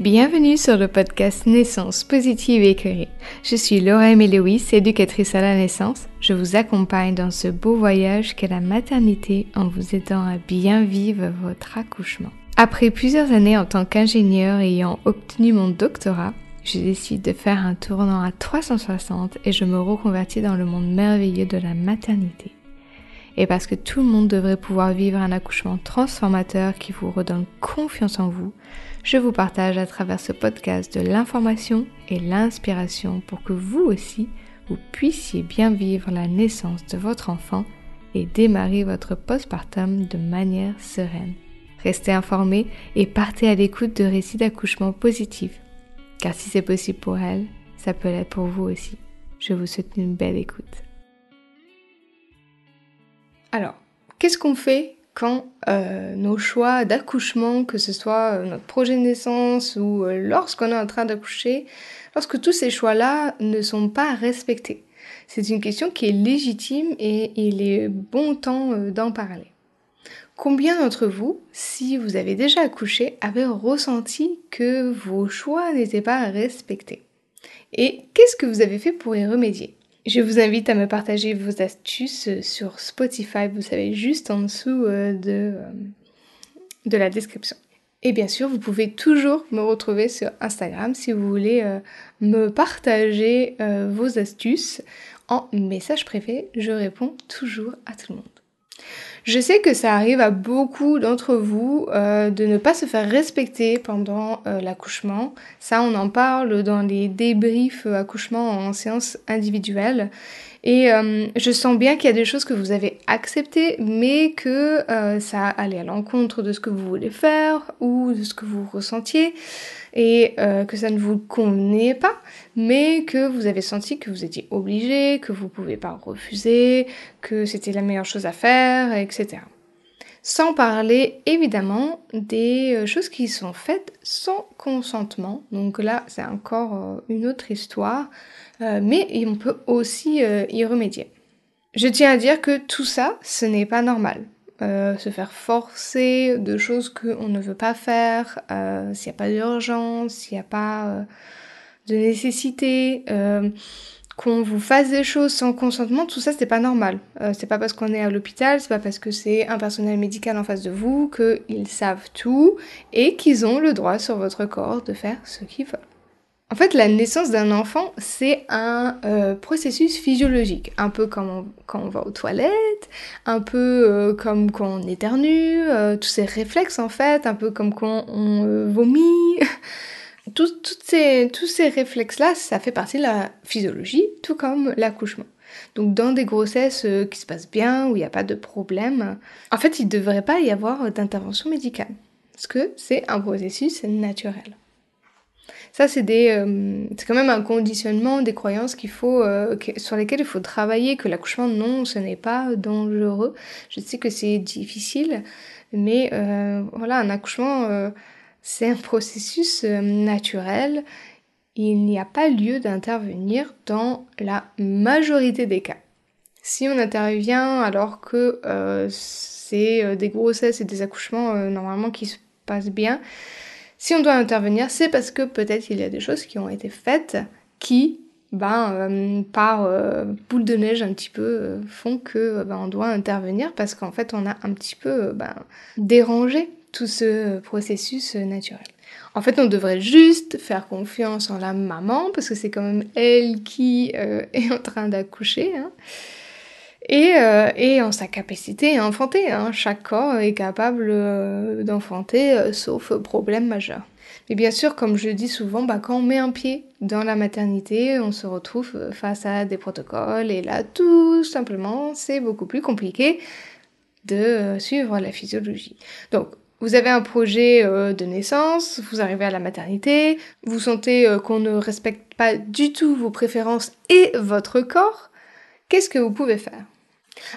Bienvenue sur le podcast Naissance positive et. Je suis Laura Lewis, éducatrice à la naissance. Je vous accompagne dans ce beau voyage qu'est la maternité en vous aidant à bien vivre votre accouchement. Après plusieurs années en tant qu'ingénieur ayant obtenu mon doctorat, je décide de faire un tournant à 360 et je me reconvertis dans le monde merveilleux de la maternité. Et parce que tout le monde devrait pouvoir vivre un accouchement transformateur qui vous redonne confiance en vous, je vous partage à travers ce podcast de l'information et l'inspiration pour que vous aussi, vous puissiez bien vivre la naissance de votre enfant et démarrer votre postpartum de manière sereine. Restez informés et partez à l'écoute de récits d'accouchement positifs. Car si c'est possible pour elle, ça peut l'être pour vous aussi. Je vous souhaite une belle écoute. Alors, qu'est-ce qu'on fait quand euh, nos choix d'accouchement, que ce soit euh, notre projet de naissance ou euh, lorsqu'on est en train d'accoucher, lorsque tous ces choix-là ne sont pas respectés? C'est une question qui est légitime et il est bon temps d'en parler. Combien d'entre vous, si vous avez déjà accouché, avez ressenti que vos choix n'étaient pas respectés? Et qu'est-ce que vous avez fait pour y remédier? Je vous invite à me partager vos astuces sur Spotify, vous savez, juste en dessous euh, de, euh, de la description. Et bien sûr, vous pouvez toujours me retrouver sur Instagram si vous voulez euh, me partager vos astuces en message privé. Je réponds toujours à tout le monde. Je sais que ça arrive à beaucoup d'entre vous euh, de ne pas se faire respecter pendant euh, l'accouchement. Ça, on en parle dans les débriefs euh, accouchement en séance individuelle. Et je sens bien qu'il y a des choses que vous avez acceptées, mais que ça allait à l'encontre de ce que vous voulez faire ou de ce que vous ressentiez et euh, que ça ne vous convenait pas, mais que vous avez senti que vous étiez obligé, que vous ne pouvez pas refuser, que c'était la meilleure chose à faire, etc. Sans parler évidemment des euh, choses qui sont faites sans consentement. Donc là, c'est encore euh, une autre histoire, mais on peut aussi y remédier. Je tiens à dire que tout ça, ce n'est pas normal. Euh, se faire forcer de choses qu'on ne veut pas faire, euh, s'il n'y a pas d'urgence, s'il n'y a pas euh, de nécessité, qu'on vous fasse des choses sans consentement, tout ça c'est pas normal. c'est pas parce qu'on est à l'hôpital, c'est pas parce que c'est un personnel médical en face de vous qu'ils savent tout et qu'ils ont le droit sur votre corps de faire ce qu'ils veulent. En fait, la naissance d'un enfant, c'est un euh, processus physiologique, un peu comme quand on va aux toilettes, un peu euh, comme quand on éternue, euh, tous ces réflexes en fait, un peu comme quand on vomit. tous ces réflexes-là, ça fait partie de la physiologie, tout comme l'accouchement. Donc dans des grossesses qui se passent bien, où il n'y a pas de problème, en fait, il ne devrait pas y avoir d'intervention médicale, parce que c'est un processus naturel. Ça, c'est euh, quand même un conditionnement des croyances qu'il faut, euh, sur lesquelles il faut travailler. Que l'accouchement, non, ce n'est pas dangereux. Je sais que c'est difficile, mais euh, voilà, un accouchement, c'est un processus naturel. Il n'y a pas lieu d'intervenir dans la majorité des cas. Si on intervient alors que c'est des grossesses et des accouchements normalement qui se passent bien, si on doit intervenir, c'est parce que peut-être il y a des choses qui ont été faites qui, ben, euh, par euh, boule de neige un petit peu, euh, font que ben, on doit intervenir parce qu'en fait on a un petit peu ben, dérangé tout ce processus naturel. En fait, on devrait juste faire confiance en la maman parce que c'est quand même elle qui est en train d'accoucher. Hein et, euh, et en sa capacité à enfanter. Hein. Chaque corps est capable euh, d'enfanter, euh, sauf problème majeur. Mais bien sûr, comme je dis souvent, bah, quand on met un pied dans la maternité, on se retrouve face à des protocoles, et là, tout simplement, c'est beaucoup plus compliqué de suivre la physiologie. Donc, vous avez un projet de naissance, vous arrivez à la maternité, vous sentez qu'on ne respecte pas du tout vos préférences et votre corps, qu'est-ce que vous pouvez faire?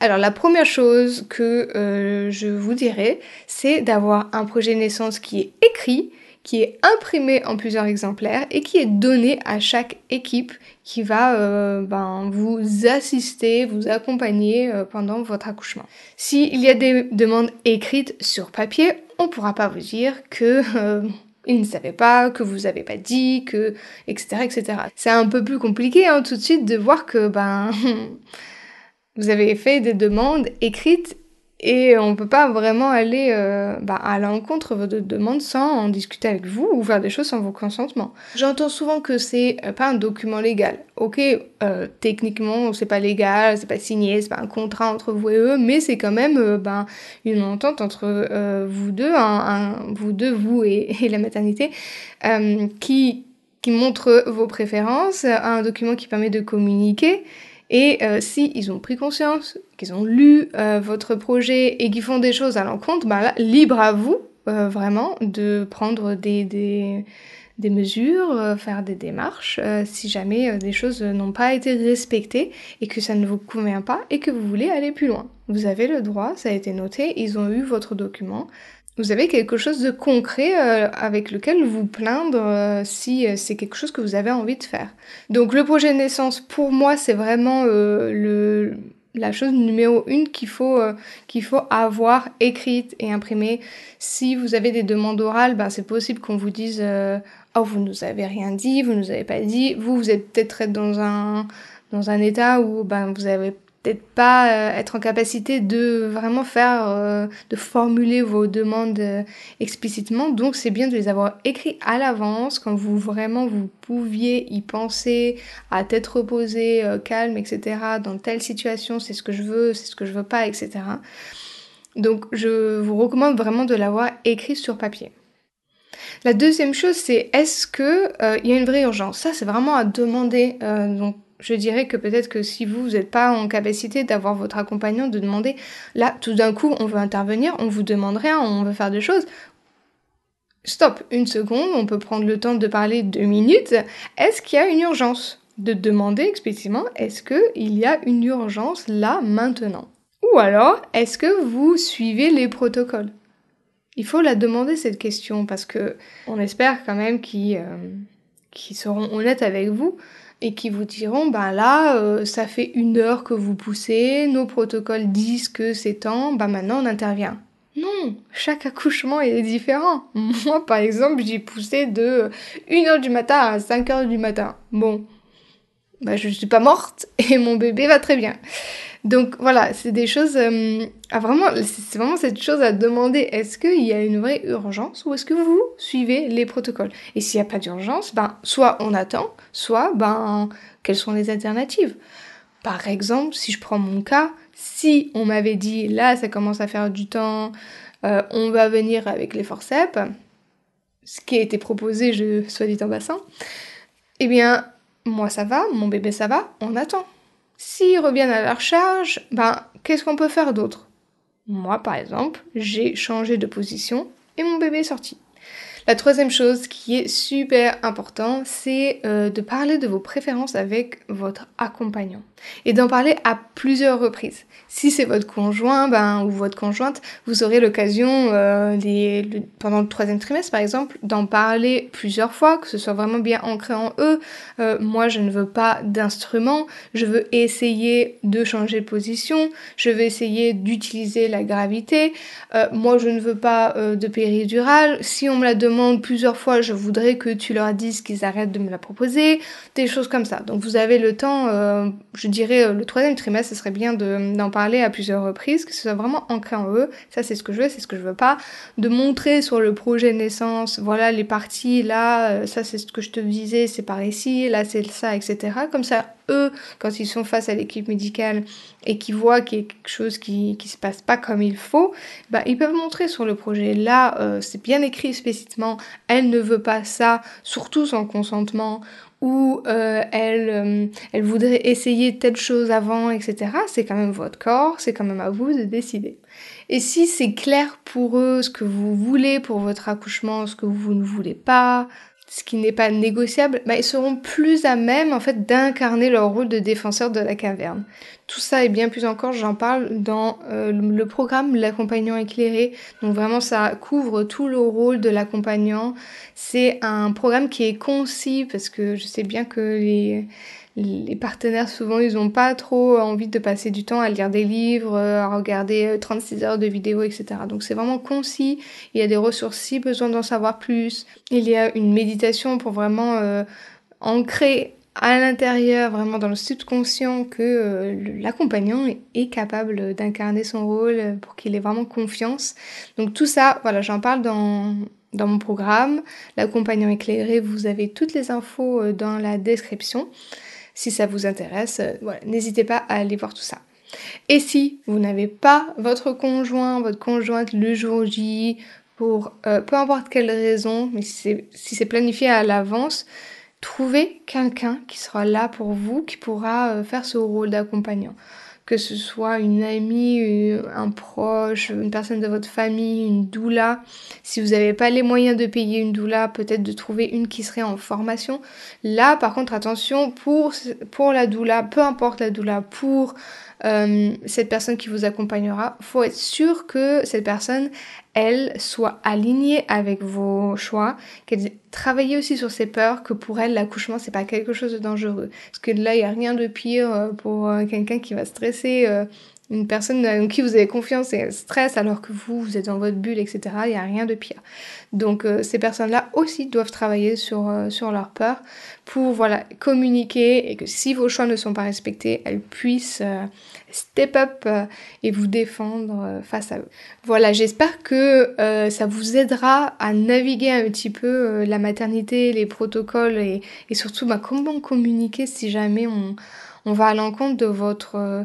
Alors la première chose que euh, je vous dirais, c'est d'avoir un projet de naissance qui est écrit, qui est imprimé en plusieurs exemplaires et qui est donné à chaque équipe qui va euh, ben, vous assister, vous accompagner euh, pendant votre accouchement. S'il y a des demandes écrites sur papier, on ne pourra pas vous dire que ils ne savaient pas, que vous avez pas dit, que etc etc. C'est un peu plus compliqué hein, tout de suite de voir que ben vous avez fait des demandes écrites et on peut pas vraiment aller euh, bah, à l'encontre de votre demande sans en discuter avec vous ou faire des choses sans vos consentements. J'entends souvent que c'est euh, pas un document légal. Ok, euh, techniquement c'est pas légal, c'est pas signé, c'est pas un contrat entre vous et eux, mais c'est quand même ben, une entente entre vous deux, vous deux, vous et, et la maternité, qui qui montre vos préférences, un document qui permet de communiquer et euh, si ils ont pris conscience, qu'ils ont lu euh, votre projet et qu'ils font des choses à l'encontre, bah libre à vous, euh, vraiment, de prendre des, des, mesures, euh, faire des démarches, si jamais des choses n'ont pas été respectées et que ça ne vous convient pas et que vous voulez aller plus loin. Vous avez le droit, ça a été noté, ils ont eu votre document, vous avez quelque chose de concret euh, avec lequel vous plaindre euh, si euh, c'est quelque chose que vous avez envie de faire? Donc le projet de naissance, pour moi, c'est vraiment la chose numéro une qu'il faut, qu'il faut avoir écrite et imprimée. Si vous avez des demandes orales, ben, c'est possible qu'on vous dise Oh, vous nous avez rien dit, vous nous avez pas dit. Vous, vous êtes peut-être dans un, dans un état où ben, vous avez peut-être pas euh, être en capacité de vraiment faire, euh, de formuler vos demandes euh, explicitement. Donc c'est bien de les avoir écrits à l'avance quand vous vraiment vous pouviez y penser, à tête reposée, calme, etc. Dans telle situation, c'est ce que je veux, c'est ce que je veux pas, etc. Donc je vous recommande vraiment de l'avoir écrit sur papier. La deuxième chose, c'est est-ce que il y a une vraie urgence? Ça, c'est vraiment à demander. donc je dirais que peut-être que si vous, n'êtes pas en capacité d'avoir votre accompagnant, de demander, là, tout d'un coup, on veut intervenir, on vous demande rien, on veut faire des choses. Stop, une seconde, on peut prendre le temps de parler deux minutes. Est-ce qu'il y a une urgence De demander explicitement, est-ce qu'il y a une urgence là, maintenant? Ou alors, est-ce que vous suivez les protocoles? Il faut la demander cette question parce que on espère quand même qu'ils euh, seront honnêtes avec vous et qui vous diront ben là euh, ça fait une heure que vous poussez, nos protocoles disent que c'est temps, ben maintenant on intervient. Non, chaque accouchement est différent. Moi par exemple j'ai poussé de 1h du matin à 5h du matin. Bon, ben je suis pas morte et mon bébé va très bien. Donc voilà, c'est des choses euh, à vraiment, c'est vraiment cette chose à demander. Est-ce qu'il y a une vraie urgence ou est-ce que vous suivez les protocoles? Et s'il n'y a pas d'urgence, ben soit on attend, soit ben quelles sont les alternatives? Par exemple, si je prends mon cas, si on m'avait dit là ça commence à faire du temps, euh, on va venir avec les forceps, ce qui a été proposé, je soit dit en passant, eh bien moi ça va, mon bébé ça va, on attend. S'ils reviennent à leur charge, ben, qu'est-ce qu'on peut faire d'autre? Moi, par exemple, j'ai changé de position et mon bébé est sorti. La troisième chose qui est super important, c'est euh, de parler de vos préférences avec votre accompagnant. Et d'en parler à plusieurs reprises. Si c'est votre conjoint ben, ou votre conjointe, vous aurez l'occasion euh, pendant le troisième trimestre par exemple d'en parler plusieurs fois, que ce soit vraiment bien ancré en eux. Euh, moi je ne veux pas d'instrument, je veux essayer de changer de position, je veux essayer d'utiliser la gravité, moi je ne veux pas de péridurale, si on me la demande plusieurs fois, je voudrais que tu leur dises qu'ils arrêtent de me la proposer, des choses comme ça. Donc vous avez le temps, euh, je dirais euh, le troisième trimestre, ce serait bien d'en parler à plusieurs reprises, que ce soit vraiment ancré en eux. Ça c'est ce que je veux, c'est ce que je veux pas. De montrer sur le projet naissance, voilà les parties, là, euh, ça c'est ce que je te disais, c'est par ici, là c'est ça, etc. Comme ça, quand ils sont face à l'équipe médicale et qu'ils voient qu'il y a quelque chose qui se passe pas comme il faut, bah ils peuvent montrer sur le projet. Là, euh, c'est bien écrit spécifiquement. Elle ne veut pas ça, surtout sans consentement ou euh, elle, euh, elle voudrait essayer telle chose avant, etc. C'est quand même votre corps, c'est quand même à vous de décider. Et si c'est clair pour eux ce que vous voulez pour votre accouchement, ce que vous ne voulez pas, ce qui n'est pas négociable, bah, ils seront plus à même en fait d'incarner leur rôle de défenseur de la caverne. Tout ça et bien plus encore, j'en parle dans euh, le programme L'accompagnant éclairé. Donc vraiment, ça couvre tout le rôle de l'accompagnant. C'est un programme qui est concis parce que je sais bien que les, les partenaires, souvent, ils n'ont pas trop envie de passer du temps à lire des livres, à regarder 36 heures de vidéos, etc. Donc c'est vraiment concis. Il y a des ressources si besoin d'en savoir plus. Il y a une méditation pour vraiment euh, ancrer à l'intérieur, vraiment dans le subconscient, que euh, l'accompagnant est capable d'incarner son rôle pour qu'il ait vraiment confiance. Donc tout ça, voilà, j'en parle dans, dans mon programme. L'accompagnant éclairé, vous avez toutes les infos euh, dans la description. Si ça vous intéresse, euh, n'hésitez pas à aller voir tout ça. Et si vous n'avez pas votre conjoint, votre conjointe le jour J, pour peu importe quelle raison, mais si c'est planifié à l'avance, Trouvez quelqu'un qui sera là pour vous, qui pourra euh, faire ce rôle d'accompagnant. Que ce soit une amie, un proche, une personne de votre famille, une doula. Si vous n'avez pas les moyens de payer une doula, peut-être de trouver une qui serait en formation. Là, par contre, attention, pour, pour la doula, peu importe la doula, pour euh, cette personne qui vous accompagnera, faut être sûr que cette personne, elle, soit alignée avec vos choix, qu'elle travaille aussi sur ses peurs, que pour elle, l'accouchement, c'est pas quelque chose de dangereux. Parce que là, il n'y a rien de pire euh, pour euh, quelqu'un qui va stresser une personne en qui vous avez confiance et stress alors que vous, vous êtes dans votre bulle, etc. Il n'y a rien de pire. Donc euh, ces personnes-là aussi doivent travailler sur, euh, sur leur peur pour voilà, communiquer et que si vos choix ne sont pas respectés, elles puissent euh, step up et vous défendre face à eux. Voilà, j'espère que ça vous aidera à naviguer un petit peu la maternité, les protocoles et, et surtout bah, comment communiquer si jamais on on va à l'encontre de votre euh,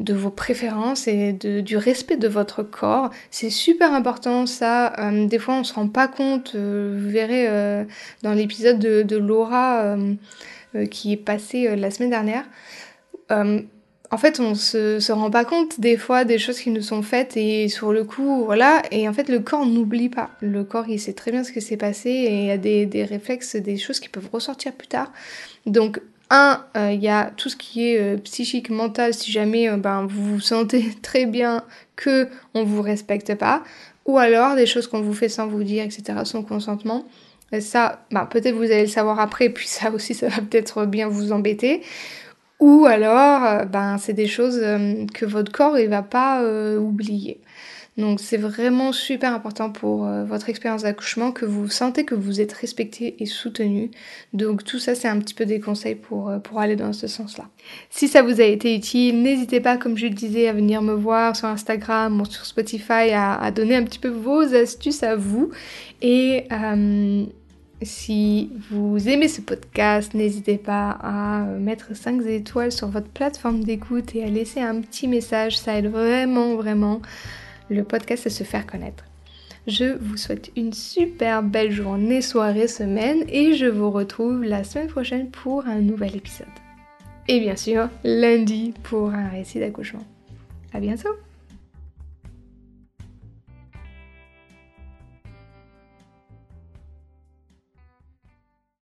de vos préférences et de, du respect de votre corps. C'est super important ça. Euh, des fois on se rend pas compte. Euh, vous verrez dans l'épisode de, Laura qui est passé la semaine dernière. en fait, on se, se rend pas compte des fois des choses qui nous sont faites et sur le coup, voilà. Et en fait, le corps n'oublie pas. Le corps, il sait très bien ce qui s'est passé et il y a des, des réflexes, des choses qui peuvent ressortir plus tard. Donc, un, euh, il y a tout ce qui est euh, psychique, mental, si jamais euh, ben, vous vous sentez très bien que on vous respecte pas, ou alors des choses qu'on vous fait sans vous dire, etc., sans consentement. Ça, ben, peut-être vous allez le savoir après, puis ça aussi, ça va peut-être bien vous embêter. Ou alors, ben, c'est des choses que votre corps il va pas oublier. Donc c'est vraiment super important pour euh, votre expérience d'accouchement que vous sentez que vous êtes respecté et soutenu. Donc tout ça c'est un petit peu des conseils pour, euh, pour aller dans ce sens-là. Si ça vous a été utile, n'hésitez pas comme je le disais à venir me voir sur Instagram ou sur Spotify à, donner un petit peu vos astuces à vous. Et euh, si vous aimez ce podcast, n'hésitez pas à mettre 5 étoiles sur votre plateforme d'écoute et à laisser un petit message. Ça aide vraiment, vraiment le podcast à se faire connaître. Je vous souhaite une super belle journée, soirée, semaine et je vous retrouve la semaine prochaine pour un nouvel épisode. Et bien sûr, lundi pour un récit d'accouchement. À bientôt